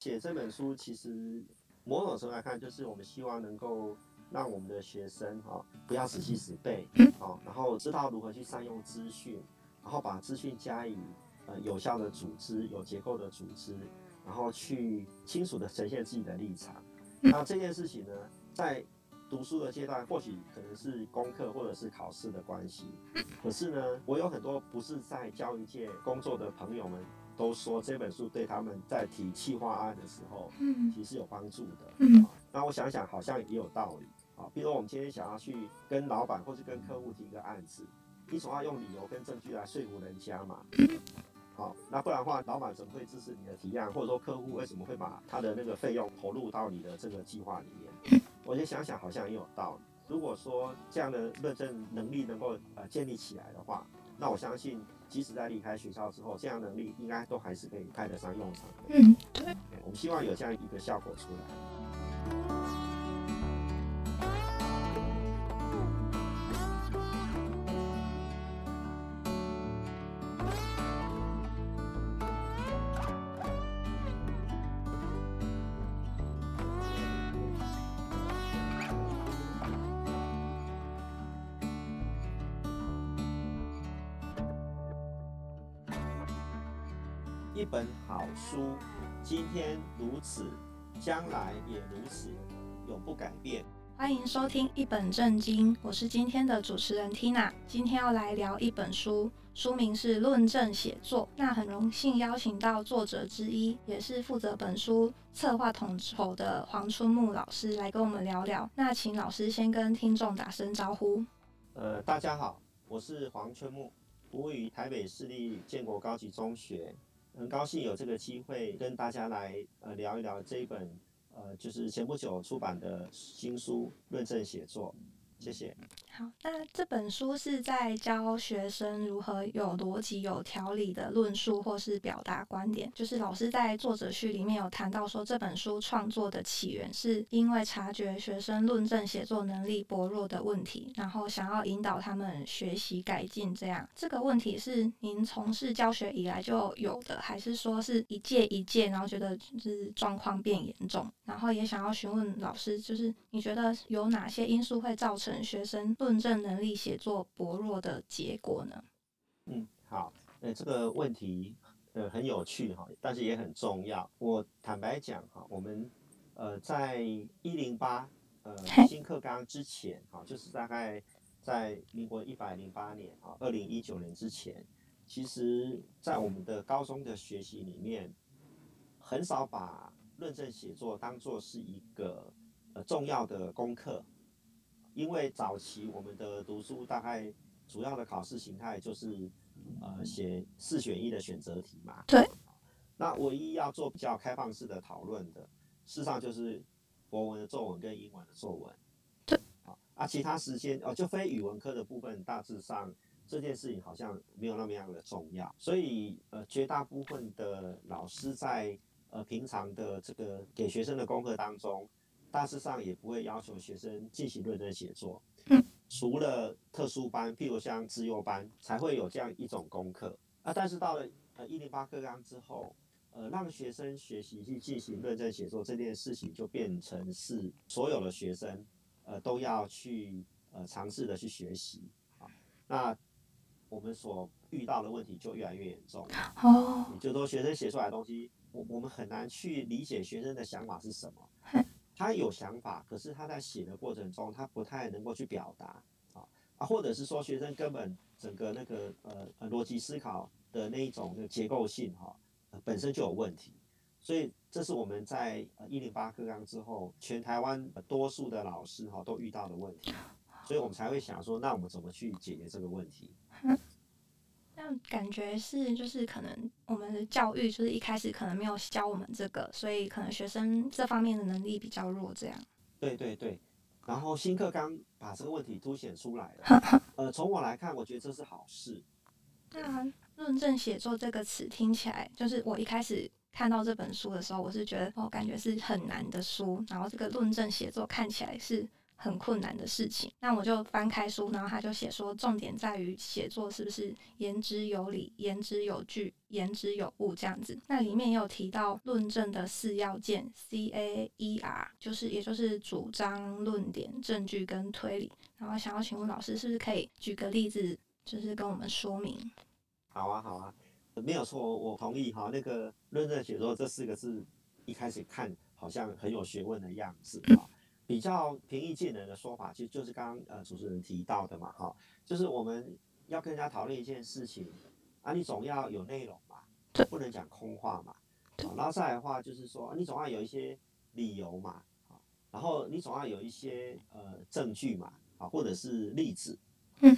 写这本书其实某种程度来看，就是我们希望能够让我们的学生哈不要死记死背，好，然后知道如何去善用资讯，然后把资讯加以呃有效的组织、有结构的组织，然后去清楚的呈现自己的立场。那这件事情呢，在读书的阶段，或许可能是功课或者是考试的关系，可是呢，我有很多不是在教育界工作的朋友们，都说这本书对他们在提企划案的时候，嗯其实有帮助的。嗯，那我想想，好像也有道理。啊，比如我们今天想要去跟老板或是跟客户提一个案子，你总要用理由跟证据来说服人家嘛。好，那不然的话，老板怎么会支持你的提案，或者说客户为什么会把他的那个费用投入到你的这个计划里面？我先想想，好像也有道理。如果说这样的论证能力能够呃建立起来的话，那我相信，即使在离开学校之后，这样能力应该都还是可以派得上用场的。嗯，对。我们希望有这样一个效果出来。一本好书，今天如此，将来也如此，永不改变。欢迎收听一本正经，我是今天的主持人 Tina。今天要来聊一本书，书名是《论证写作》。那很荣幸邀请到作者之一，也是负责本书策划统筹的黄春木老师来跟我们聊聊。那请老师先跟听众打声招呼。呃，大家好，我是黄春木，服务于台北市立建国高级中学。很高兴有这个机会跟大家来呃聊一聊这一本呃就是前不久出版的新书《论证写作》。谢谢。好，那这本书是在教学生如何有逻辑、有条理的论述或是表达观点。就是老师在作者序里面有谈到说，这本书创作的起源是因为察觉学生论证写作能力薄弱的问题，然后想要引导他们学习改进。这样，这个问题是您从事教学以来就有的，还是说是一届一届，然后觉得就是状况变严重？然后也想要询问老师，就是你觉得有哪些因素会造成？学生论证能力写作薄弱的结果呢？嗯，好，呃，这个问题呃很有趣哈，但是也很重要。我坦白讲哈，我们呃在一零八呃新课纲之前哈，就是大概在民国一百零八年啊，二零一九年之前，其实在我们的高中的学习里面，很少把论证写作当做是一个呃重要的功课。因为早期我们的读书大概主要的考试形态就是，呃，写四选一的选择题嘛。对。那唯一要做比较开放式的讨论的，事实上就是国文的作文跟英文的作文。对。啊，其他时间哦，就非语文科的部分，大致上这件事情好像没有那么样的重要。所以呃，绝大部分的老师在呃平常的这个给学生的功课当中。大致上也不会要求学生进行论证写作，除了特殊班，譬如像资优班，才会有这样一种功课啊。但是到了呃一零八课纲之后，呃，让学生学习去进行论证写作这件事情，就变成是所有的学生呃都要去呃尝试的去学习啊。那我们所遇到的问题就越来越严重哦，也就是说学生写出来的东西，我我们很难去理解学生的想法是什么。他有想法，可是他在写的过程中，他不太能够去表达啊啊，或者是说学生根本整个那个呃逻辑思考的那一种那个结构性哈、本身就有问题，所以这是我们在呃一零八课纲之后，全台湾多数的老师哈、都遇到的问题，所以我们才会想说，那我们怎么去解决这个问题？那感觉是，就是可能我们的教育就是一开始可能没有教我们这个，所以可能学生这方面的能力比较弱，这样。对对对，然后新课纲把这个问题凸显出来了。呃，从我来看，我觉得这是好事。那论证写作这个词听起来，就是我一开始看到这本书的时候，我是觉得哦，感觉是很难的书。然后这个论证写作看起来是很困难的事情。那我就翻开书，然后他就写说，重点在于写作是不是言之有理、言之有据、言之有物这样子。那里面也有提到论证的四要件，C A E R，就是也就是主张、论点、证据跟推理。然后想要请问老师，是不是可以举个例子，就是跟我们说明？好啊，好啊，没有错，我同意哈。那个论证写作这四个字，一开始看好像很有学问的样子啊。比较平易近人的说法，其实就是刚刚呃主持人提到的嘛，哈，就是我们要跟人家讨论一件事情啊，你总要有内容嘛，不能讲空话嘛，然后再来的话就是说，你总要有一些理由嘛，然后你总要有一些呃证据嘛，啊，或者是例子，嗯，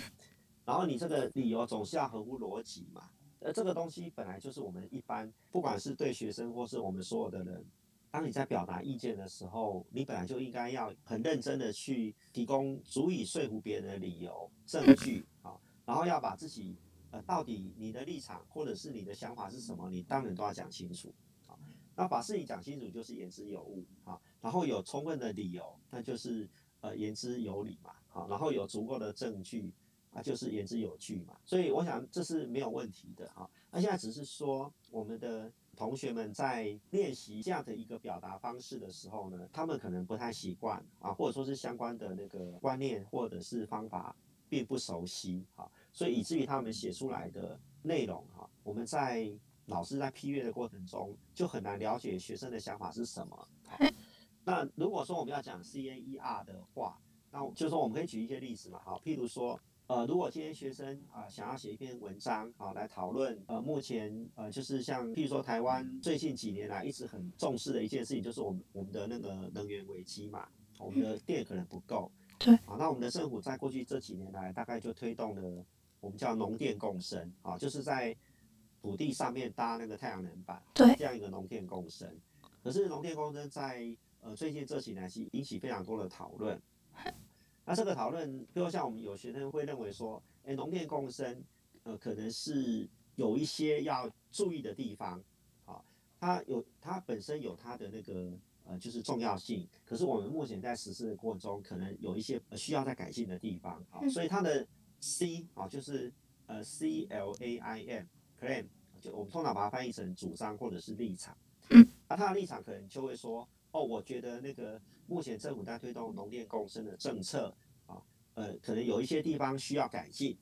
然后你这个理由总是要合乎逻辑嘛，而这个东西本来就是我们一般不管是对学生或是我们所有的人。当你在表达意见的时候，你本来就应该要很认真的去提供足以说服别人的理由、证据啊，然后要把自己呃到底你的立场或者是你的想法是什么，你当然都要讲清楚啊。那把事情讲清楚就是言之有物啊，然后有充分的理由，那就是呃言之有理嘛，好，然后有足够的证据啊，就是言之有据嘛。所以我想这是没有问题的啊。那现在只是说我们的。同学们在练习这样的一个表达方式的时候呢，他们可能不太习惯啊，或者说是相关的那个观念或者是方法并不熟悉啊，所以以至于他们写出来的内容哈，我们在老师在批阅的过程中就很难了解学生的想法是什么。那如果说我们要讲 CAER 的话，那就是说我们可以举一些例子嘛，好，譬如说。呃，如果今天学生啊、呃、想要写一篇文章啊来讨论呃目前呃就是像譬如说台湾最近几年来一直很重视的一件事情，就是我们我们的那个能源危机嘛，我们的电可能不够，对，啊，那我们的政府在过去这几年来大概就推动了我们叫农电共生啊，就是在土地上面搭那个太阳能板，对，这样一个农电共生。可是农电共生在呃最近这几年是引起非常多的讨论。那这个讨论，比如像我们有学生会认为说，哎，农电共生，呃，可能是有一些要注意的地方，啊，它有它本身有它的那个呃，就是重要性。可是我们目前在实施的过程中，可能有一些需要在改进的地方，啊，所以它的 C 啊，就是呃 C L A I M，claim，就我们通常把它翻译成主张或者是立场。嗯，那他的立场可能就会说。哦，我觉得那个目前政府在推动农电共生的政策啊，呃，可能有一些地方需要改进，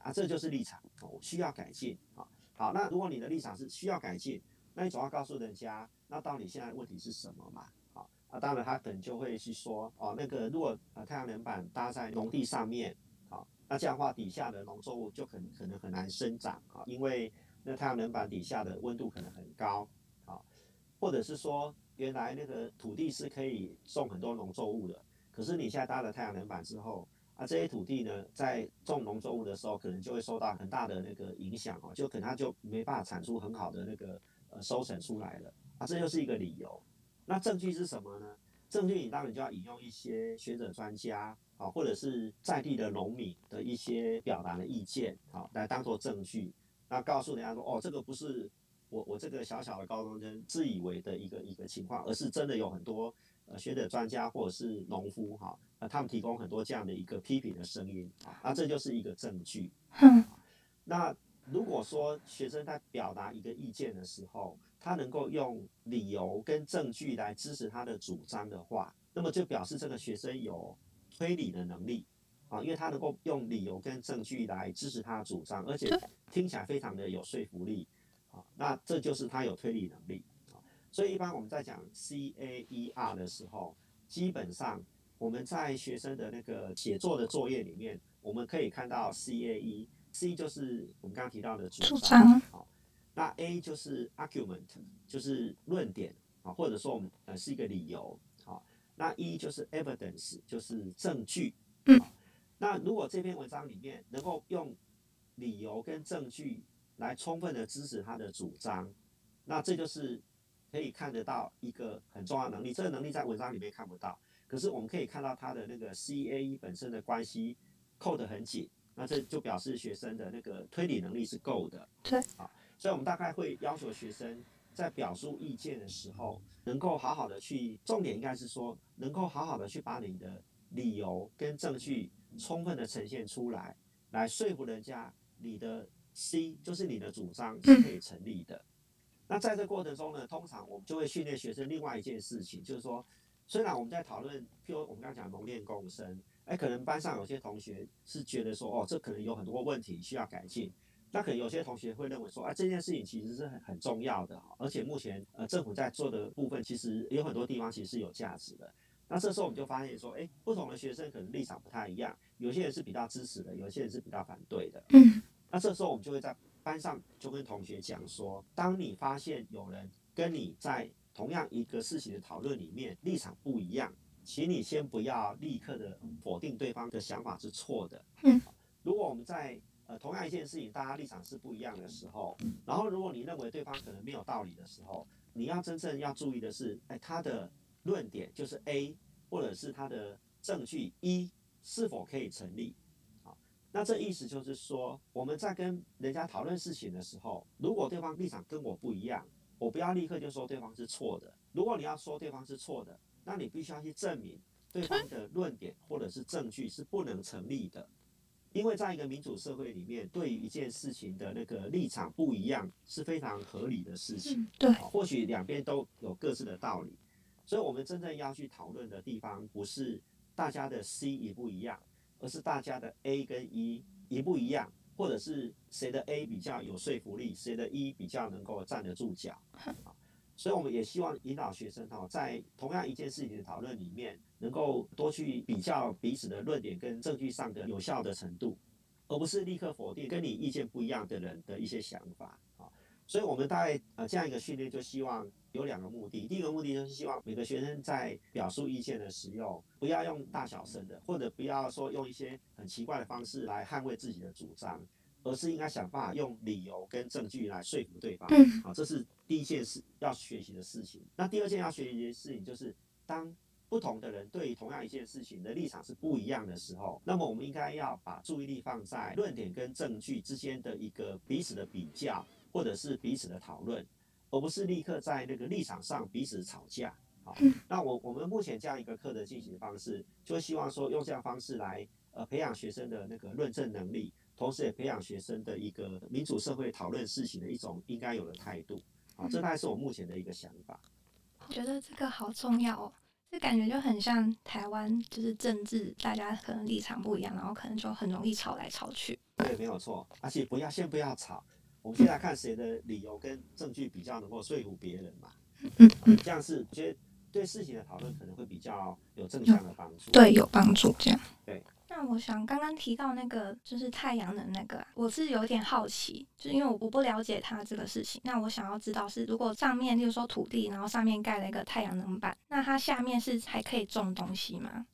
啊，这就是立场哦，需要改进啊。好，那如果你的立场是需要改进，那你总要告诉人家，那到底现在问题是什么嘛？好，啊，当然他可能就会去说，哦，那个如果呃太阳能板搭在农地上面，好，那这样的话底下的农作物就可可能很难生长啊，因为那太阳能板底下的温度可能很高，好，或者是说。原来那个土地是可以种很多农作物的，可是你现在搭了太阳能板之后，啊，这些土地呢，在种农作物的时候，可能就会受到很大的那个影响哦，就可能它就没办法产出很好的那个呃收成出来了，啊，这就是一个理由。那证据是什么呢？证据你当然就要引用一些学者专家啊，或者是在地的农民的一些表达的意见，好，来当做证据，那告诉人家说，哦，这个不是。我我这个小小的高中生自以为的一个一个情况，而是真的有很多呃学者专家或者是农夫哈，呃他们提供很多这样的一个批评的声音啊，那这就是一个证据。那如果说学生在表达一个意见的时候，他能够用理由跟证据来支持他的主张的话，那么就表示这个学生有推理的能力啊，因为他能够用理由跟证据来支持他的主张，而且听起来非常的有说服力。啊，那这就是他有推理能力啊，所以一般我们在讲 CAER 的时候，基本上我们在学生的那个写作的作业里面，我们可以看到 CAE，C 就是我们刚刚提到的主张，好，那 A 就是 argument，就是论点啊，或者说我们呃是一个理由，好，那 E 就是 evidence，就是证据，嗯，那如果这篇文章里面能够用理由跟证据。来充分的支持他的主张，那这就是可以看得到一个很重要的能力。这个能力在文章里面看不到，可是我们可以看到他的那个 CAE 本身的关系扣得很紧，那这就表示学生的那个推理能力是够的。对，啊，所以我们大概会要求学生在表述意见的时候，能够好好的去，重点应该是说，能够好好的去把你的理由跟证据充分的呈现出来，来说服人家你的 C 就是你的主张是可以成立的。那在这过程中呢，通常我们就会训练学生另外一件事情，就是说，虽然我们在讨论，譬如我们刚刚讲蒙面共生，哎，可能班上有些同学是觉得说，哦，这可能有很多问题需要改进。那可能有些同学会认为说，啊，这件事情其实是很很重要的，而且目前呃政府在做的部分，其实有很多地方其实是有价值的。那这时候我们就发现说，哎，不同的学生可能立场不太一样，有些人是比较支持的，有些人是比较反对的。嗯。那这时候我们就会在班上就跟同学讲说，当你发现有人跟你在同样一个事情的讨论里面立场不一样，请你先不要立刻的否定对方的想法是错的。嗯。如果我们在呃，同样一件事情，大家立场是不一样的时候，然后如果你认为对方可能没有道理的时候，你要真正要注意的是，哎，他的论点就是 A，或者是他的证据一是否可以成立？好，那这意思就是说，我们在跟人家讨论事情的时候，如果对方立场跟我不一样，我不要立刻就说对方是错的。如果你要说对方是错的，那你必须要去证明对方的论点或者是证据是不能成立的。因为在一个民主社会里面，对于一件事情的那个立场不一样是非常合理的事情。对，或许两边都有各自的道理，所以我们真正要去讨论的地方，不是大家的 C 一不一样，而是大家的 A 跟 E 一不一样，或者是谁的 A 比较有说服力，谁的 E 比较能够站得住脚。所以我们也希望引导学生哈，在同样一件事情的讨论里面，能够多去比较彼此的论点跟证据上的有效的程度，而不是立刻否定跟你意见不一样的人的一些想法啊。所以我们大概呃这样一个训练，就希望有两个目的。第一个目的就是希望每个学生在表述意见的时候，不要用大小声的，或者不要说用一些很奇怪的方式来捍卫自己的主张。而是应该想办法用理由跟证据来说服对方。好，这是第一件事要学习的事情。那第二件要学习的事情就是，当不同的人对于同样一件事情的立场是不一样的时候，那么我们应该要把注意力放在论点跟证据之间的一个彼此的比较，或者是彼此的讨论，而不是立刻在那个立场上彼此吵架。好，那我我们目前这样一个课的进行方式，就希望说用这样方式来呃培养学生的那个论证能力。同时也培养学生的一个民主社会讨论事情的一种应该有的态度，啊，这大概是我目前的一个想法。我觉得这个好重要哦，这感觉就很像台湾，就是政治，大家可能立场不一样，然后可能就很容易吵来吵去。对，没有错。而且不要先不要吵，我们先来看谁的理由跟证据比较能够说服别人嘛。嗯嗯，这样是我觉得对事情的讨论可能会比较有正向的帮助。对，有帮助。这样。对。那我想刚刚提到那个就是太阳能那个，我是有点好奇，就是因为我我不了解它这个事情。那我想要知道是，如果上面就是说土地，然后上面盖了一个太阳能板，那它下面是还可以种东西吗？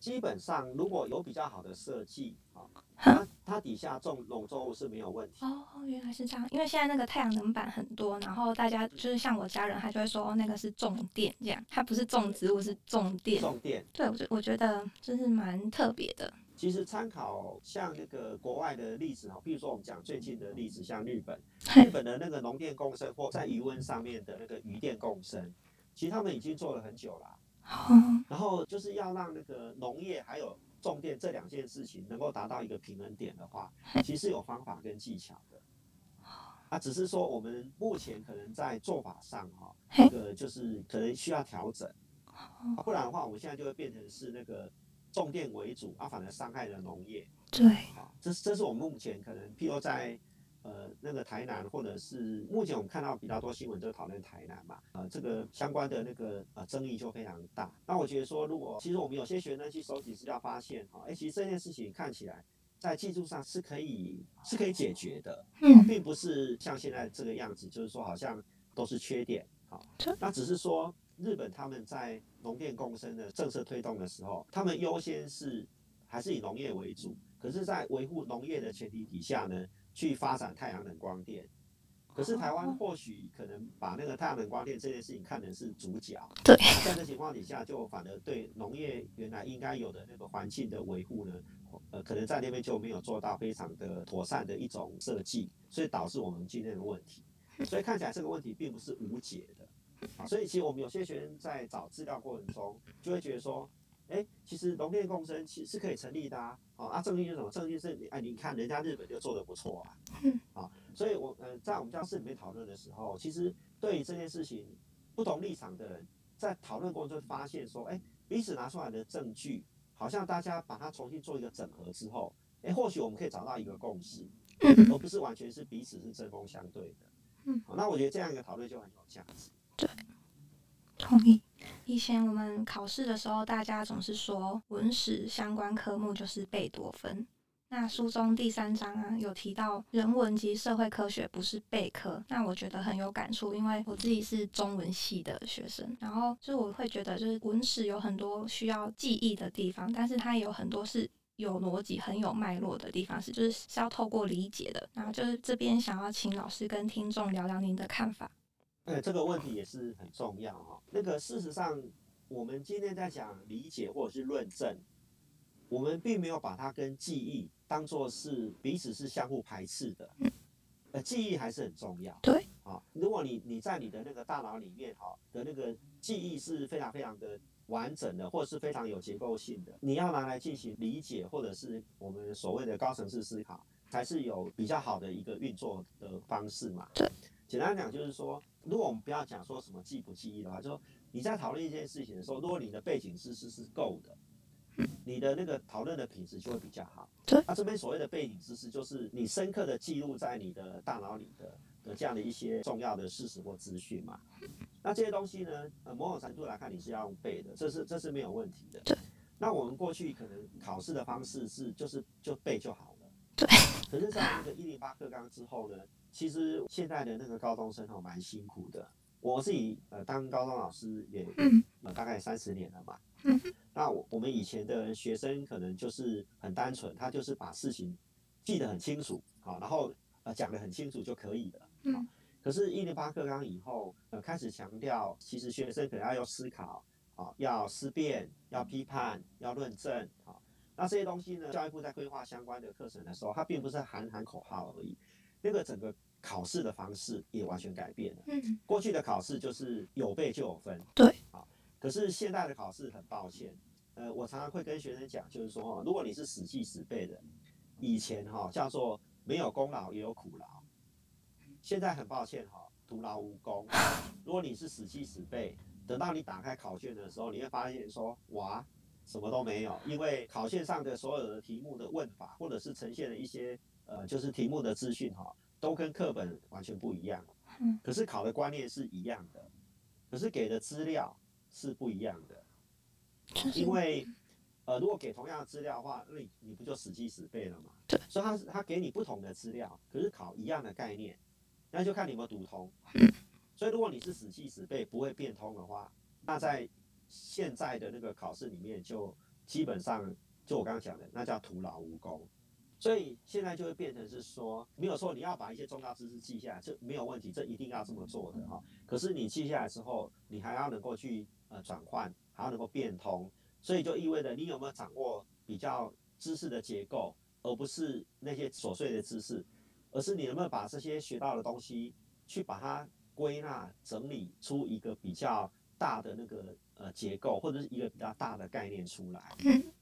基本上如果有比较好的设计，啊，它它底下种农作物是没有问题。哦，原来是这样。因为现在那个太阳能板很多，然后大家就是像我家人，他就会说那个是种电这样，它不是种植物，是种电。种电。对，我觉我觉得就是蛮特别的。其实参考像那个国外的例子哈，比如说我们讲最近的例子，像日本，日本的那个农电共生或在余温上面的那个余电共生，其实他们已经做了很久了。然后就是要让那个农业还有种电这两件事情能够达到一个平衡点的话，其实有方法跟技巧的。啊，只是说我们目前可能在做法上哈，这个就是可能需要调整。啊，不然的话，我们现在就会变成是那个种电为主，啊，反而伤害了农业。对。啊，这是这是我们目前可能，譬如在。呃，那个台南，或者是目前我们看到比较多新闻，就讨论台南嘛，呃，这个相关的那个呃争议就非常大。那我觉得说，如果其实我们有些学生去收集资料，发现哈，哎，其实这件事情看起来在技术上是可以是可以解决的，嗯，并不是像现在这个样子，就是说好像都是缺点，好，那只是说日本他们在农电共生的政策推动的时候，他们优先是还是以农业为主，可是，在维护农业的前提底下呢，去发展太阳能光电，可是台湾或许可能把那个太阳能光电这件事情看成是主角。对，在这情况底下，就反而对农业原来应该有的那个环境的维护呢，呃，可能在那边就没有做到非常的妥善的一种设计，所以导致我们今天的问题。所以看起来这个问题并不是无解的。啊，所以其实我们有些学生在找资料过程中，就会觉得说，哎，其实农业共生其实是可以成立的啊。好啊，证据是什么？证据是你哎，你看人家日本就做的不错啊。嗯。好，所以我呃在我们教室里面讨论的时候，其实对于这件事情不同立场的人在讨论过程中发现说，哎，彼此拿出来的证据，好像大家把它重新做一个整合之后，哎，或许我们可以找到一个共识，而不是完全是彼此是针锋相对的。嗯。好，那我觉得这样一个讨论就很有价值。对。同意。以前我们考试的时候，大家总是说文史相关科目就是贝多芬。那书中第三章啊，有提到人文及社会科学不是备科，那我觉得很有感触，因为我自己是中文系的学生，然后就是我会觉得，就是文史有很多需要记忆的地方，但是它也有很多是有逻辑、很有脉络的地方，是就是是要透过理解的。然后就是这边想要请老师跟听众聊聊您的看法。对，这个问题也是很重要哈。那个事实上，我们今天在讲理解或者是论证，我们并没有把它跟记忆当做是彼此是相互排斥的。呃，记忆还是很重要。对。啊，如果你你在你的那个大脑里面哈的那个记忆是非常非常的完整的，或者是非常有结构性的，你要拿来进行理解，或者是我们所谓的高层次思考，才是有比较好的一个运作的方式嘛。对。简单讲就是说，如果我们不要讲说什么记不记忆的话，就说你在讨论一件事情的时候，如果你的背景知识是够的，你的那个讨论的品质就会比较好。对。那这边所谓的背景知识，就是你深刻的记录在你的大脑里的的这样的一些重要的事实或资讯嘛。那这些东西呢，呃，某种程度来看，你是要用背的，这是这是没有问题的。对。那我们过去可能考试的方式是，就是就背就好了。对。可是，在那个一零八课纲之后呢？其实现在的那个高中生哦，蛮辛苦的。我自己呃当高中老师也呃大概三十年了嘛。那我我们以前的学生可能就是很单纯，他就是把事情记得很清楚，好，然后呃讲得很清楚就可以了。好，可是一零八课纲以后，呃开始强调，其实学生可能要要思考，啊，要思辨，要批判，要论证，好，那这些东西呢，教育部在规划相关的课程的时候，它并不是喊喊口号而已。那个整个考试的方式也完全改变了。嗯，过去的考试就是有背就有分。对，好，可是现在的考试很抱歉，呃，我常常会跟学生讲，就是说，如果你是死记死背的，以前哈叫做没有功劳也有苦劳，现在很抱歉哈，徒劳无功。如果你是死记死背，等到你打开考卷的时候，你会发现说，哇，什么都没有，因为考卷上的所有的题目的问法，或者是呈现的一些。呃，就是题目的资讯哈，都跟课本完全不一样。嗯，可是考的观念是一样的，可是给的资料是不一样的。因为，呃，如果给同样的资料的话，那你你不就死记死背了吗？对。所以他他给你不同的资料，可是考一样的概念，那就看你有没有读通。所以如果你是死记死背不会变通的话，那在现在的那个考试里面，就基本上就我刚刚讲的，那叫徒劳无功。所以现在就会变成是说，没有说，你要把一些重要知识记下来，这没有问题，这一定要这么做的哈。可是你记下来之后，你还要能够去呃转换，还要能够变通，所以就意味着你有没有掌握比较知识的结构，而不是那些琐碎的知识，而是你能不能把这些学到的东西去把它归纳整理出一个比较大的那个呃结构，或者是一个比较大的概念出来，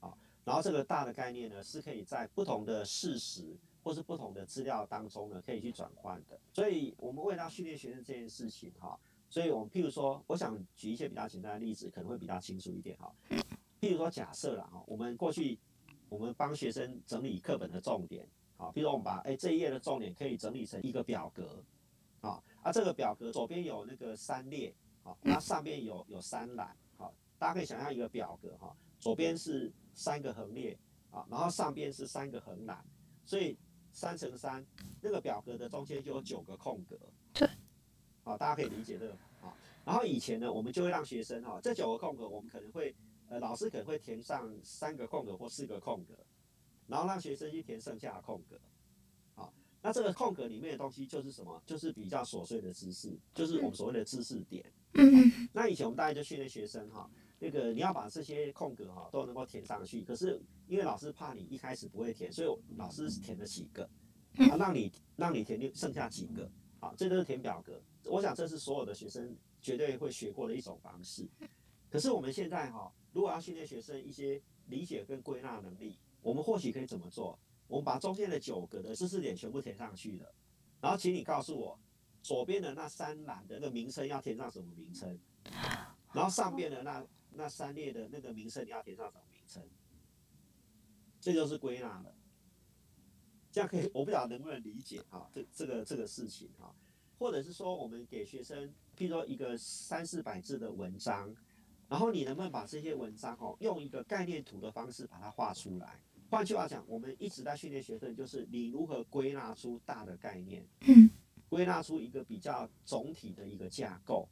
啊。然后这个大的概念呢，是可以在不同的事实或是不同的资料当中呢，可以去转换的。所以，我们为了训练学生这件事情哈，所以我们譬如说，我想举一些比较简单的例子，可能会比较清楚一点哈。譬如说，假设啦哈，我们过去我们帮学生整理课本的重点，好，譬如说我们把哎这一页的重点可以整理成一个表格，啊，啊这个表格左边有那个三列，好，那上面有有三栏，好，大家可以想象一个表格哈，左边是。三个横列啊，然后上边是三个横栏，所以三乘三那个表格的中间就有九个空格。对，啊，大家可以理解这个啊。然后以前呢，我们就会让学生哈，这九个空格我们可能会呃，老师可能会填上三个空格或四个空格，然后让学生去填剩下的空格。好，那这个空格里面的东西就是什么？就是比较琐碎的知识，就是我们所谓的知识点。嗯。那以前我们大概就训练学生哈。那个你要把这些空格哈都能够填上去，可是因为老师怕你一开始不会填，所以老师填了几个，啊，让你让你填剩下几个，好，这都是填表格。我想这是所有的学生绝对会学过的一种方式。可是我们现在哈，如果要训练学生一些理解跟归纳能力，我们或许可以怎么做？我们把中间的九个的知识点全部填上去了，然后请你告诉我，左边的那三栏的那个名称要填上什么名称？然后上边的那那三列的那个名称你要填上什么名称？这就是归纳了。这样可以，我不知道能不能理解哈，这这个这个事情哈，或者是说我们给学生，譬如说一个三四百字的文章，然后你能不能把这些文章哦，用一个概念图的方式把它画出来？换句话讲，我们一直在训练学生，就是你如何归纳出大的概念，归纳出一个比较总体的一个架构，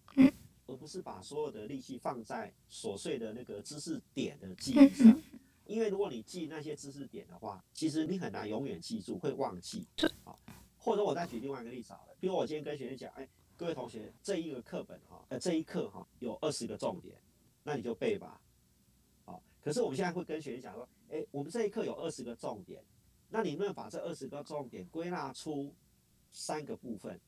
而不是把所有的力气放在琐碎的那个知识点的记忆上。因为如果你记那些知识点的话，其实你很难永远记住，会忘记。好，或者我再举另外一个例子好了，比如我今天跟学生讲，哎，各位同学，这一个课本哈，呃，这一课哈有二十个重点，那你就背吧。好，可是我们现在会跟学生讲说，哎，我们这一课有二十个重点，那你能不能把这二十个重点归纳出三个部分？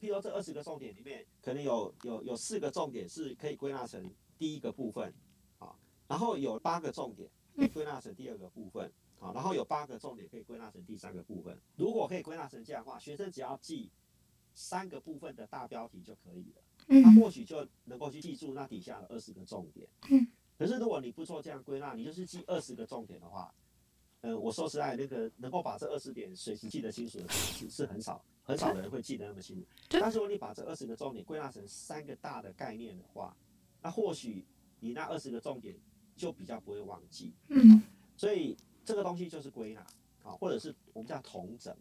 譬如说这二十个重点里面，可能有有有四个重点是可以归纳成第一个部分，啊，然后有八个重点。可以归纳成第二个部分，啊，然后有八个重点可以归纳成第三个部分。如果可以归纳成这样的话，学生只要记三个部分的大标题就可以了，他或许就能够去记住那底下的二十个重点。可是如果你不做这样归纳，你就是记二十个重点的话，呃，我说实在，那个能够把这二十点随时记得清楚的是是很少，很少的人会记得那么清楚。但是如果你把这二十个重点归纳成三个大的概念的话，那或许你那二十个重点。就比较不会忘记，嗯，所以这个东西就是归纳啊，或者是我们叫同整，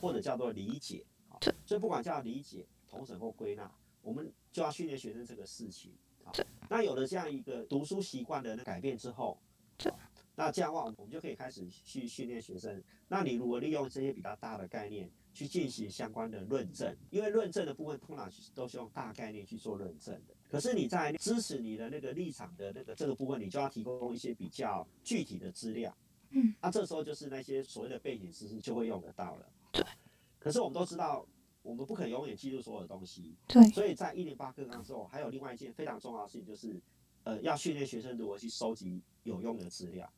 或者叫做理解啊。所以不管叫理解、同整或归纳，我们就要训练学生这个事情啊。那有了这样一个读书习惯的改变之后，那这样的话，我们就可以开始去训练学生。那你如果利用这些比较大的概念去进行相关的论证，因为论证的部分通常都是用大概念去做论证的。可是你在支持你的那个立场的那个这个部分，你就要提供一些比较具体的资料。嗯，那这时候就是那些所谓的背景知识就会用得到了。对。可是我们都知道，我们不可能永远记住所有的东西。对。所以在一零八课纲之后，还有另外一件非常重要的事情，就是呃，要训练学生如何去收集有用的资料。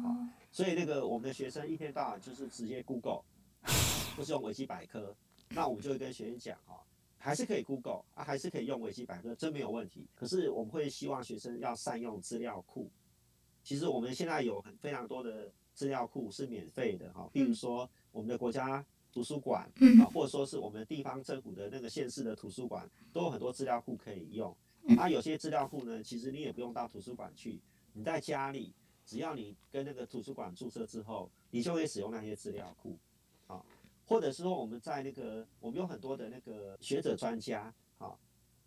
好。所以那个我们的学生一天到晚就是直接 Google，不是用维基百科，那我们就会跟学生讲哈。还是可以 Google 啊，还是可以用维基百科，真没有问题。可是我们会希望学生要善用资料库。其实我们现在有很非常多的资料库是免费的哈，比如说我们的国家图书馆啊，或者说是我们地方政府的那个县市的图书馆，都有很多资料库可以用。啊，有些资料库呢，其实你也不用到图书馆去，你在家里，只要你跟那个图书馆注册之后，你就可以使用那些资料库。啊或者是说我们在那个，我们有很多的那个学者专家，啊，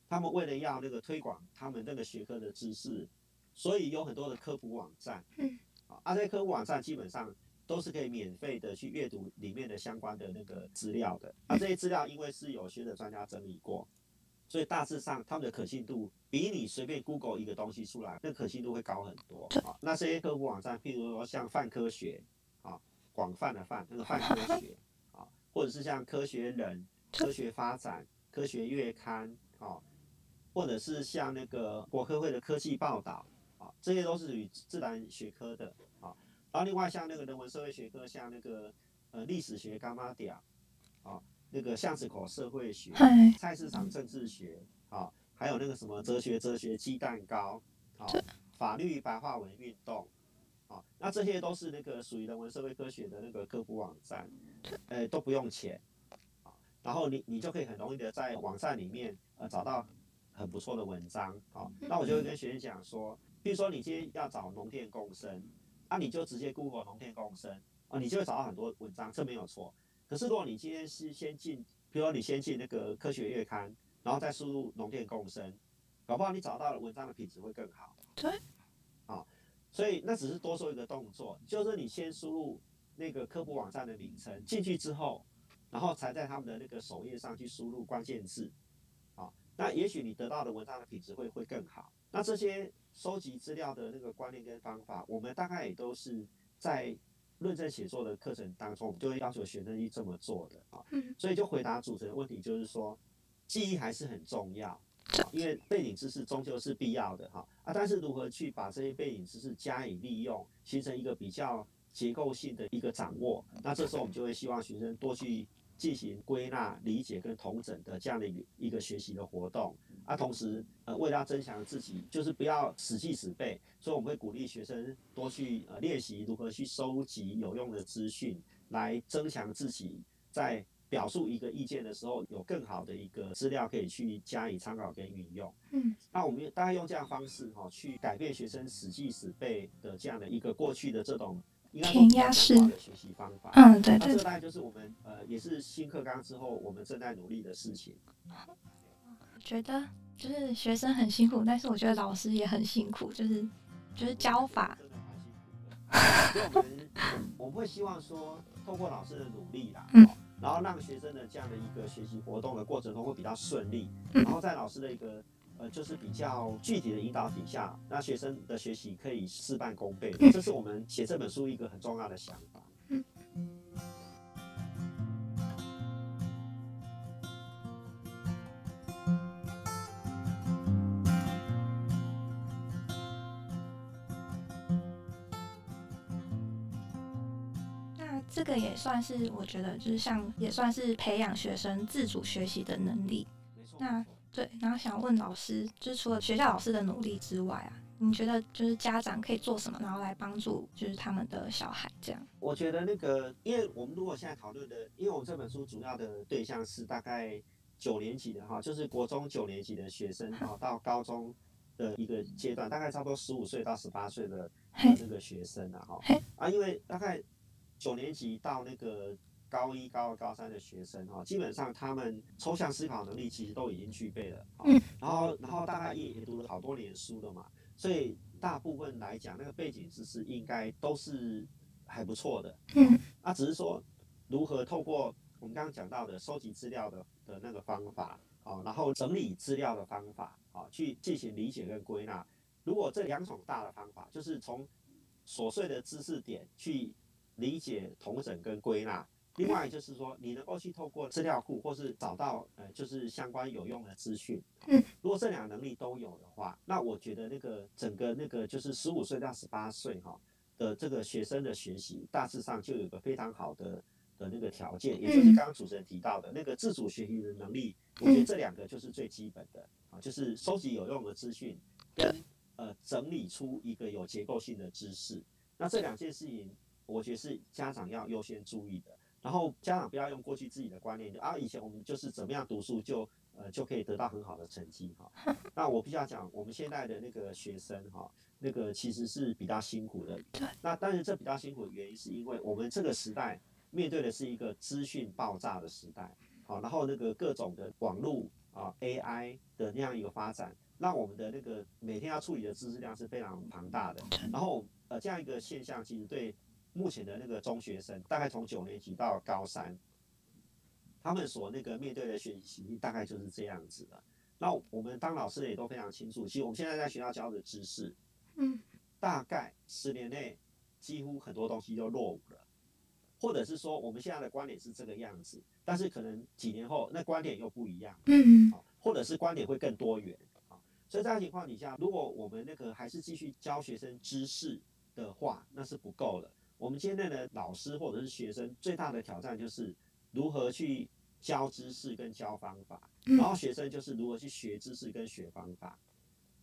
他们为了要那个推广他们那个学科的知识，所以有很多的科普网站，嗯，啊，这些科普网站基本上都是可以免费的去阅读里面的相关的那个资料的。啊，这些资料因为是有学者专家整理过，所以大致上他们的可信度比你随便 Google 一个东西出来，那可信度会高很多。啊，那这些科普网站，譬如说像泛科学，啊，广泛的泛那个泛科学。啊或者是像科学人、科学发展、科学月刊，啊，或者是像那个国科会的科技报道，啊，这些都是属于自然学科的，啊，然后另外像那个人文社会学科，像那个呃历史学柑仔店，啊，那个巷子口社会学、菜市场政治学，啊，还有那个什么哲学哲学鸡蛋糕，啊，法律白话文运动。啊，那这些都是那个属于人文社会科学的那个科普网站，呃，都不用钱，啊，然后你你就可以很容易的在网站里面呃找到很不错的文章，好，那我就会跟学生讲说，比如说你今天要找农田共生，啊，你就直接 Google 农田共生，啊，你就会找到很多文章，这没有错。可是如果你今天是先进，比如说你先进那个科学月刊，然后再输入农电共生，搞不好你找到的文章的品质会更好。对啊。所以那只是多做一个动作，就是你先输入那个科普网站的名称进去之后，然后才在他们的那个首页上去输入关键字，啊，那也许你得到的文章的品质会会更好。那这些收集资料的那个观念跟方法，我们大概也都是在论证写作的课程当中，我们就会要求学生去这么做的啊。所以就回答主持人的问题，就是说记忆还是很重要，因为背景知识终究是必要的哈啊，但是如何去把这些背景知识加以利用，形成一个比较结构性的一个掌握，那这时候我们就会希望学生多去进行归纳、理解跟同整的这样的一个一个学习的活动啊，同时呃，为了要增强自己，就是不要死记死背，所以我们会鼓励学生多去呃练习如何去收集有用的资讯，来增强自己在。表述一个意见的时候，有更好的一个资料可以去加以参考跟运用。嗯，那我们大概用这样的方式哈，去改变学生死记死背的这样的一个过去的这种应该填鸭式的学习方法。嗯，对对。那这大概就是我们呃，也是新课纲之后我们正在努力的事情。我觉得就是学生很辛苦，但是我觉得老师也很辛苦，就是就是教法。所 以我们我们会希望说，透过老师的努力啦。嗯。然后让学生的这样的一个学习活动的过程中会比较顺利，然后在老师的一个呃就是比较具体的引导底下，那学生的学习可以事半功倍，这是我们写这本书一个很重要的想法。个也算是，我觉得就是像，也算是培养学生自主学习的能力。那对，然后想问老师，就是除了学校老师的努力之外啊，你觉得就是家长可以做什么，然后来帮助就是他们的小孩这样？我觉得那个，因为我们如果现在讨论的，因为我们这本书主要的对象是大概九年级的哈，就是国中九年级的学生哈，到高中的一个阶段，大概差不多十五岁到十八岁的那个学生啊哈，啊，因为大概。九年级到那个高一、高二、高三的学生哈，基本上他们抽象思考能力其实都已经具备了。嗯。然后，然后大概也也读了好多年书了嘛，所以大部分来讲，那个背景知识应该都是还不错的。嗯。那只是说如何透过我们刚刚讲到的收集资料的的那个方法啊，然后整理资料的方法啊，去进行理解跟归纳。如果这两种大的方法，就是从琐碎的知识点去。理解、统整跟归纳，另外就是说，你能够去透过资料库，或是找到呃，就是相关有用的资讯。嗯，如果这两个能力都有的话，那我觉得那个整个那个就是十五岁到十八岁哈的这个学生的学习，大致上就有个非常好的的那个条件，也就是刚刚主持人提到的那个自主学习的能力。我觉得这两个就是最基本的啊，就是收集有用的资讯，跟呃整理出一个有结构性的知识。那这两件事情。我觉得是家长要优先注意的，然后家长不要用过去自己的观念，就啊以前我们就是怎么样读书就呃就可以得到很好的成绩哈。那我必须要讲，我们现在的那个学生哈，那个其实是比较辛苦的。那但是这比较辛苦的原因是因为我们这个时代面对的是一个资讯爆炸的时代，好，然后那个各种的网络啊 AI 的那样一个发展，让我们的那个每天要处理的知识量是非常庞大的。然后呃这样一个现象其实对。目前的那个中学生，大概从九年级到高三，他们所那个面对的学习大概就是这样子的。那我们当老师的也都非常清楚，其实我们现在在学校教的知识，嗯，大概十年内几乎很多东西都落伍了，或者是说我们现在的观点是这个样子，但是可能几年后那观点又不一样，嗯，或者是观点会更多元啊。所以这样情况底下，如果我们那个还是继续教学生知识的话，那是不够的。我们现在的老师或者是学生最大的挑战就是如何去教知识跟教方法，然后学生就是如何去学知识跟学方法。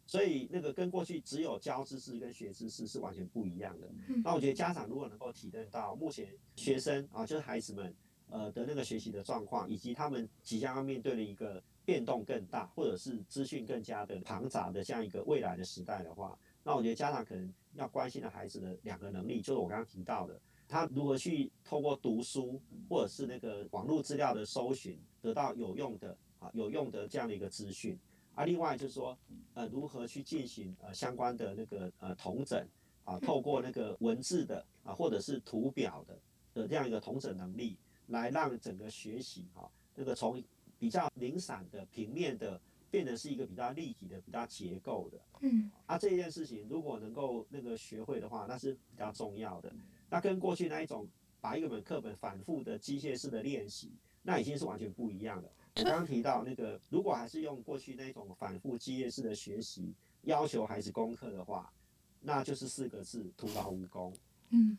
所以那个跟过去只有教知识跟学知识是完全不一样的。那我觉得家长如果能够体认到目前学生啊，就是孩子们呃的那个学习的状况，以及他们即将要面对的一个变动更大，或者是资讯更加的庞杂的这样一个未来的时代的话，那我觉得家长可能要关心的孩子的两个能力，就是我刚刚提到的，他如何去透过读书或者是那个网络资料的搜寻，得到有用的啊有用的这样的一个资讯。啊，另外就是说，呃，如何去进行呃相关的那个呃统整啊，透过那个文字的啊或者是图表的的这样一个统整能力，来让整个学习哈那个从比较零散的平面的。变得是一个比较立体的、比较结构的，嗯，啊，这件事情如果能够那个学会的话，那是比较重要的。那跟过去那一种把一个本课本反复的机械式的练习，那已经是完全不一样的。我刚刚提到那个，如果还是用过去那种反复机械式的学习要求孩子功课的话，那就是四个字：徒劳无功。嗯，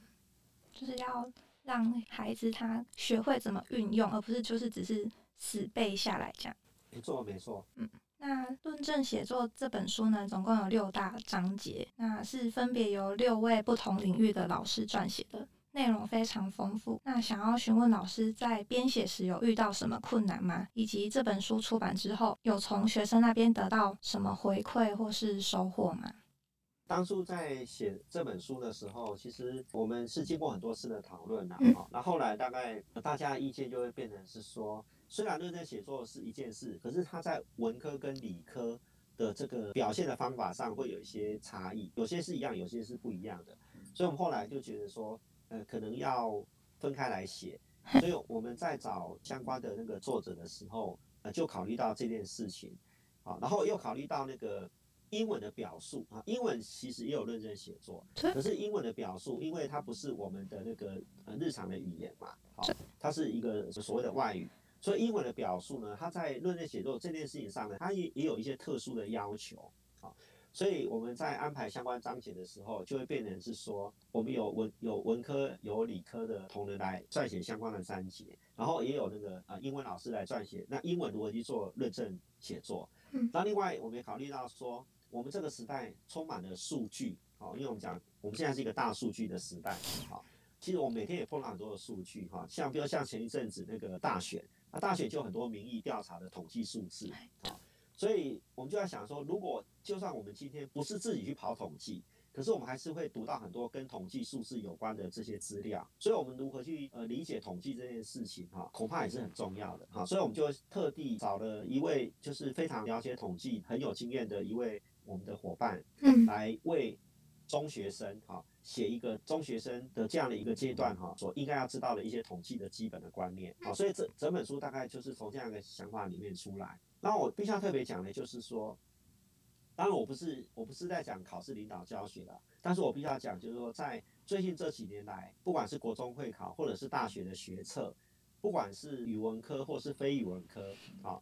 就是要让孩子他学会怎么运用，而不是就是只是死背下来这样。没错，没错。嗯，那《论证写作》这本书呢，总共有六大章节，那是分别由六位不同领域的老师撰写的。内容非常丰富，那想要询问老师在编写时有遇到什么困难吗？以及这本书出版之后，有从学生那边得到什么回馈或是收获吗？当初在写这本书的时候，其实我们是经过很多次的讨论啊。好、嗯，那后来大概大家的意见就会变成是说，虽然论证写作是一件事，可是它在文科跟理科的这个表现的方法上会有一些差异，有些是一样，有些是不一样的。所以我们后来就觉得说。呃，可能要分开来写，所以我们在找相关的那个作者的时候，呃，就考虑到这件事情，好，然后又考虑到那个英文的表述啊，英文其实也有论证写作，可是英文的表述，因为它不是我们的那个呃日常的语言嘛，好，它是一个所谓的外语，所以英文的表述呢，它在论证写作这件事情上呢，它也也有一些特殊的要求，好。所以我们在安排相关章节的时候，就会变成是说，我们有文有文科有理科的同仁来撰写相关的章节，然后也有那个呃英文老师来撰写。那英文如何去做论证写作？嗯，那另外我们也考虑到说，我们这个时代充满了数据，好，因为我们讲我们现在是一个大数据的时代，好，其实我们每天也碰到很多的数据，哈，像比如像前一阵子那个大选，那大选就有很多民意调查的统计数字，好。所以我们就在想说，如果就算我们今天不是自己去跑统计，可是我们还是会读到很多跟统计数字有关的这些资料。所以，我们如何去呃理解统计这件事情哈，恐怕也是很重要的哈。所以，我们就特地找了一位就是非常了解统计、很有经验的一位我们的伙伴，来为中学生哈写一个中学生的这样的一个阶段哈所应该要知道的一些统计的基本的观念。好，所以这整本书大概就是从这样的想法里面出来。那我必须要特别讲的，就是说，当然我不是我不是在讲考试领导教学的，但是我必须要讲，就是说，在最近这几年来，不管是国中会考或者是大学的学测，不管是语文科或是非语文科，啊，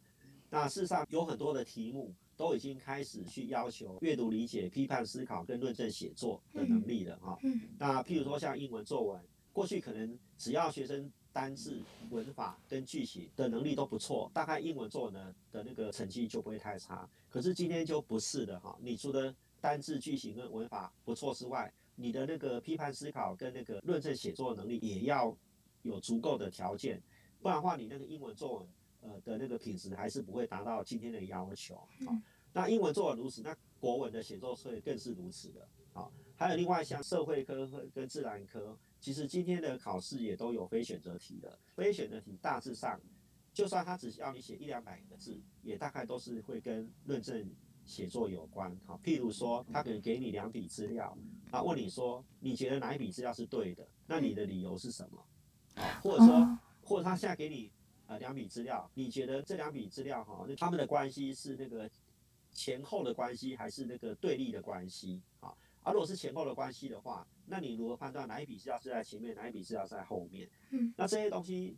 那事实上有很多的题目都已经开始去要求阅读理解、批判思考跟论证写作的能力了哈。那譬如说像英文作文，过去可能只要学生单字、文法跟句型的能力都不错，大概英文作文的的那个成绩就不会太差。可是今天就不是的哈，你除了单字、句型跟文法不错之外，你的那个批判思考跟那个论证写作能力也要有足够的条件，不然的话，你那个英文作文呃的那个品质还是不会达到今天的要求。好，那英文作文如此，那国文的写作会更是如此的。好，还有另外像社会科跟自然科。其实今天的考试也都有非选择题的，非选择题大致上，就算他只需要你写一两百个字，也大概都是会跟论证写作有关。好，譬如说他可能给你两笔资料，啊，问你说你觉得哪一笔资料是对的？那你的理由是什么？啊，或者说，或者他现在给你呃两笔资料，你觉得这两笔资料哈，那他们的关系是那个前后的关系，还是那个对立的关系？啊？而、啊、如果是前后的关系的话，那你如何判断哪一笔资料是在前面，哪一笔资料是在后面？嗯，那这些东西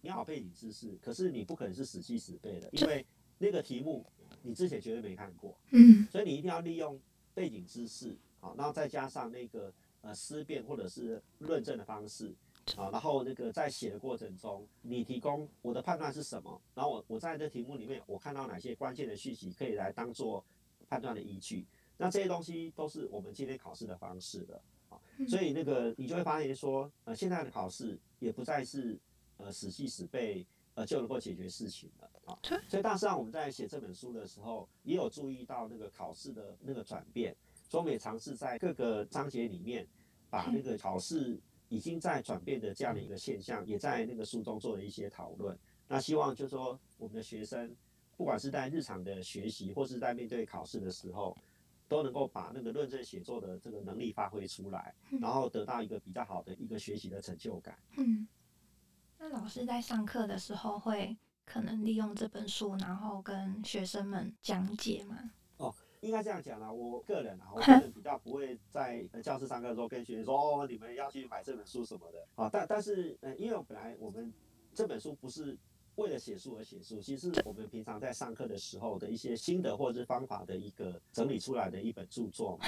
你要背景知识，可是你不可能是死记死背的，因为那个题目你之前绝对没看过。嗯，所以你一定要利用背景知识，好，然后再加上那个呃思辨或者是论证的方式，啊，然后那个在写的过程中，你提供我的判断是什么，然后我我在这题目里面我看到哪些关键的讯息可以来当做判断的依据。那这些东西都是我们今天考试的方式了啊，所以那个你就会发现说，呃，现在的考试也不再是呃死记死背呃就能够解决事情了啊。所以大致上我们在写这本书的时候，也有注意到那个考试的那个转变，所以我们也尝试在各个章节里面，把那个考试已经在转变的这样的一个现象，也在那个书中做了一些讨论。那希望就是说，我们的学生不管是在日常的学习，或是在面对考试的时候，都能够把那个论证写作的这个能力发挥出来，然后得到一个比较好的一个学习的成就感。嗯，那老师在上课的时候会可能利用这本书，然后跟学生们讲解吗？哦，应该这样讲啦。我个人啊，我个人比较不会在教室上课的时候跟学生说哦，你们要去买这本书什么的。好，但但是呃，因为本来我们这本书不是为了写书而写书，其实是我们平常在上课的时候的一些心得或者是方法的一个整理出来的一本著作嘛。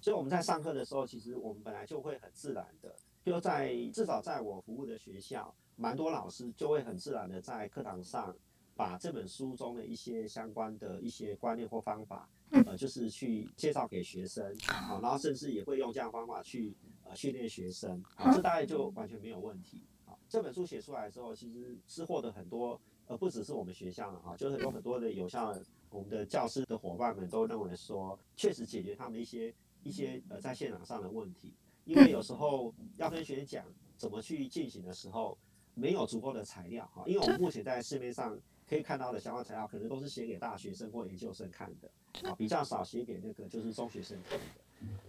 所以我们在上课的时候，其实我们本来就会很自然的，就在至少在我服务的学校，蛮多老师就会很自然的在课堂上把这本书中的一些相关的一些观念或方法，呃，就是去介绍给学生啊，然后甚至也会用这样的方法去呃训练学生啊，这大概就完全没有问题。啊这本书写出来之后，其实是获得很多，呃，不只是我们学校的哈，就是有很多的有效的我们的教师的伙伴们都认为说，确实解决他们一些一些呃在现场上的问题。因为有时候要跟学生讲怎么去进行的时候，没有足够的材料哈，因为我们目前在市面上可以看到的相关材料，可能都是写给大学生或研究生看的，啊，比较少写给那个就是中学生看的。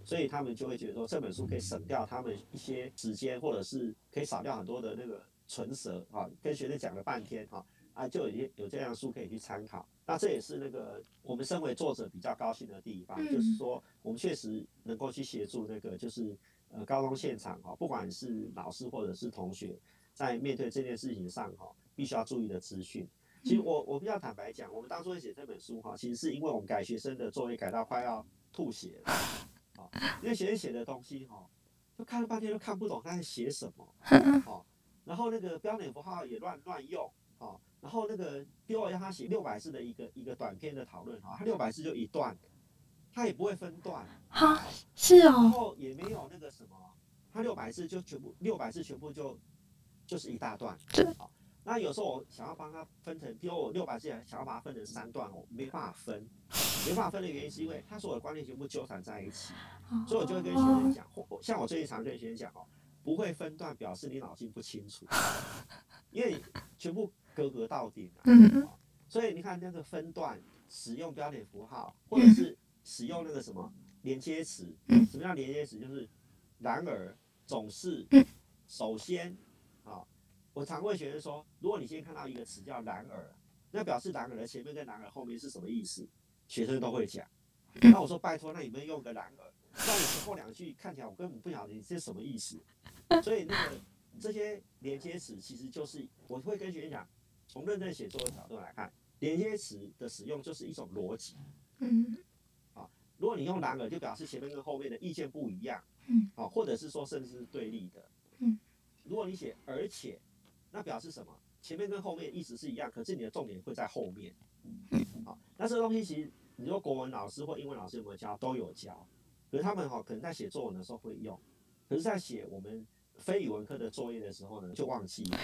所以他们就会觉得说，这本书可以省掉他们一些时间，或者是可以少掉很多的那个唇舌啊，跟学生讲了半天哈啊，就已经有这样的书可以去参考。那这也是那个我们身为作者比较高兴的地方，就是说我们确实能够去协助那个就是呃高中现场哈，不管是老师或者是同学，在面对这件事情上哈，必须要注意的资讯。其实我我比较坦白讲，我们当初会写这本书哈，其实是因为我们改学生的作业改到快要吐血了。因为学生写的东西哈，就看了半天都看不懂他在写什么，哦，然后那个标点符号也乱乱用，哦，然后那个比如让他写六百字的一个一个短篇的讨论哈，他六百字就一段，他也不会分段，哈，是哦，然后也没有那个什么，他六百字就全部六百字全部就就是一大段，好。那有时候我想要帮他分成，比如我六百字想要把它分成三段，我没办法分，没办法分的原因是因为他所有的观念全部纠缠在一起，所以我就会跟学生讲，像我最近常跟学生讲哦，不会分段表示你脑筋不清楚，因为全部格格到底啊，所以你看那个分段使用标点符号，或者是使用那个什么连接词，什么叫连接词？就是然而、总是、首先。我常问学生说，如果你先看到一个词叫“然而”，那表示“然而”的前面跟“然而”后面是什么意思？学生都会讲。那我说拜托，那你们用个“然而”，那你前后两句看起来我根本不晓得你这是什么意思。所以那个这些连接词其实就是我会跟学生讲，从认真写作的角度来看，连接词的使用就是一种逻辑。嗯。啊，如果你用“然而”，就表示前面跟后面的意见不一样。嗯。啊，或者是说甚至是对立的。嗯。如果你写“而且”。那表示什么？前面跟后面意思是一样，可是你的重点会在后面。好，那这个东西其实你说国文老师或英文老师有没有教？都有教。可是他们哈可能在写作文的时候会用，可是在写我们非语文科的作业的时候呢，就忘记了。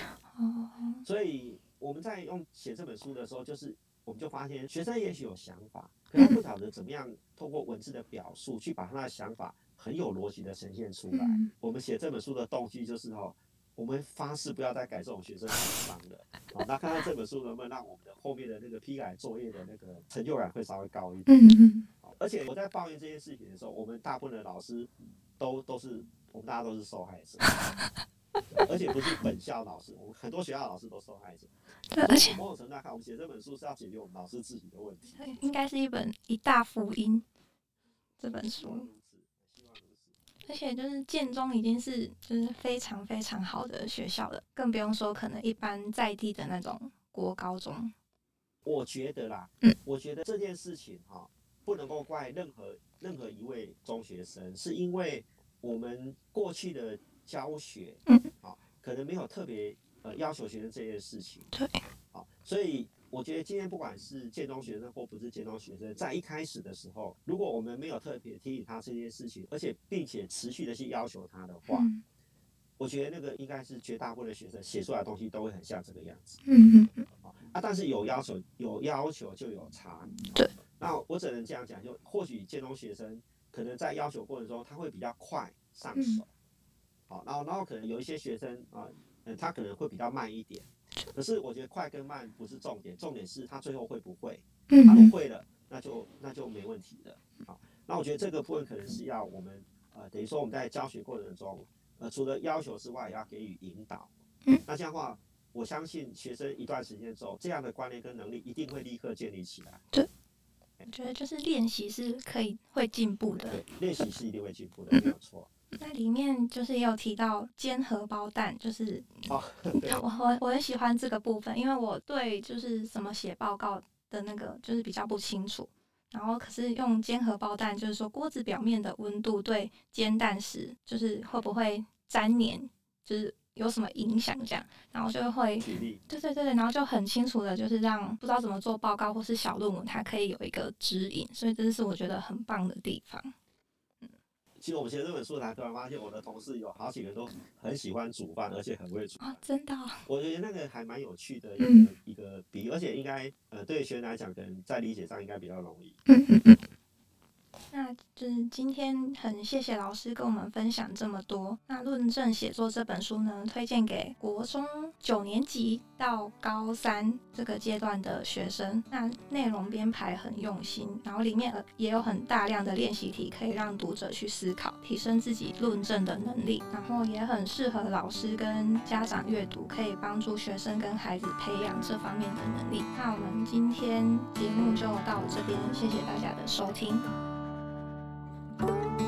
所以我们在用写这本书的时候，就是我们就发现学生也许有想法，可是他不晓得怎么样透过文字的表述去把他的想法很有逻辑的呈现出来。我们写这本书的动机就是哈。我们发誓不要再改这种学生智商的，好，那看看这本书能不能让我们的后面的那个批改作业的那个成就感会稍微高一点。好，而且我在抱怨这件事情的时候，我们大部分的老师都都是我们大家都是受害者，而且不是本校老师，我们很多学校老师都受害者。对，而且某种程度来看，我们写这本书是要解决我们老师自己的问题。应该是一本一大福音，这本书。而且就是建中已经是就是非常非常好的学校了，更不用说可能一般在地的那种国高中。我觉得啦，嗯，我觉得这件事情哈，不能够怪任何任何一位中学生，是因为我们过去的教学，嗯，好，可能没有特别呃要求学生这件事情，对，好，所以。我觉得今天不管是建中学生或不是建中学生，在一开始的时候，如果我们没有特别提醒他这件事情，而且并且持续的去要求他的话，嗯、我觉得那个应该是绝大部分的学生写出来的东西都会很像这个样子。嗯嗯啊，但是有要求，有要求就有差。对。那我只能这样讲，就或许建中学生可能在要求过程中他会比较快上手。好，然后然后可能有一些学生啊，嗯，他可能会比较慢一点。可是我觉得快跟慢不是重点，重点是他最后会不会。他如果会了，那就那就没问题了。好，那我觉得这个部分可能是要我们呃，等于说我们在教学过程中，呃，除了要求之外，也要给予引导。那这样的话，我相信学生一段时间之后，这样的观念跟能力一定会立刻建立起来。对，我觉得就是练习是可以会进步的。对，练习是一定会进步的，没有错。那里面就是也有提到煎荷包蛋，就是哦，我我我很喜欢这个部分，因为我对就是怎么写报告的那个就是比较不清楚。然后可是用煎荷包蛋，就是说锅子表面的温度对煎蛋时就是会不会粘黏，就是有什么影响这样，然后就会对对对，然后就很清楚的，就是让不知道怎么做报告或是小论文，它可以有一个指引，所以这是我觉得很棒的地方。其实我们写这本书，才突然发现我的同事有好几个人都很喜欢煮饭，而且很会煮啊、哦，真的、哦。我觉得那个还蛮有趣的一个、嗯、一个比喻，而且应该呃对学员来讲，可能在理解上应该比较容易。嗯嗯嗯那就是今天很谢谢老师跟我们分享这么多。那《论证写作》这本书呢，推荐给国中九年级到高三这个阶段的学生。那内容编排很用心，然后里面也有很大量的练习题，可以让读者去思考，提升自己论证的能力。然后也很适合老师跟家长阅读，可以帮助学生跟孩子培养这方面的能力。那我们今天节目就到这边，谢谢大家的收听。Bye.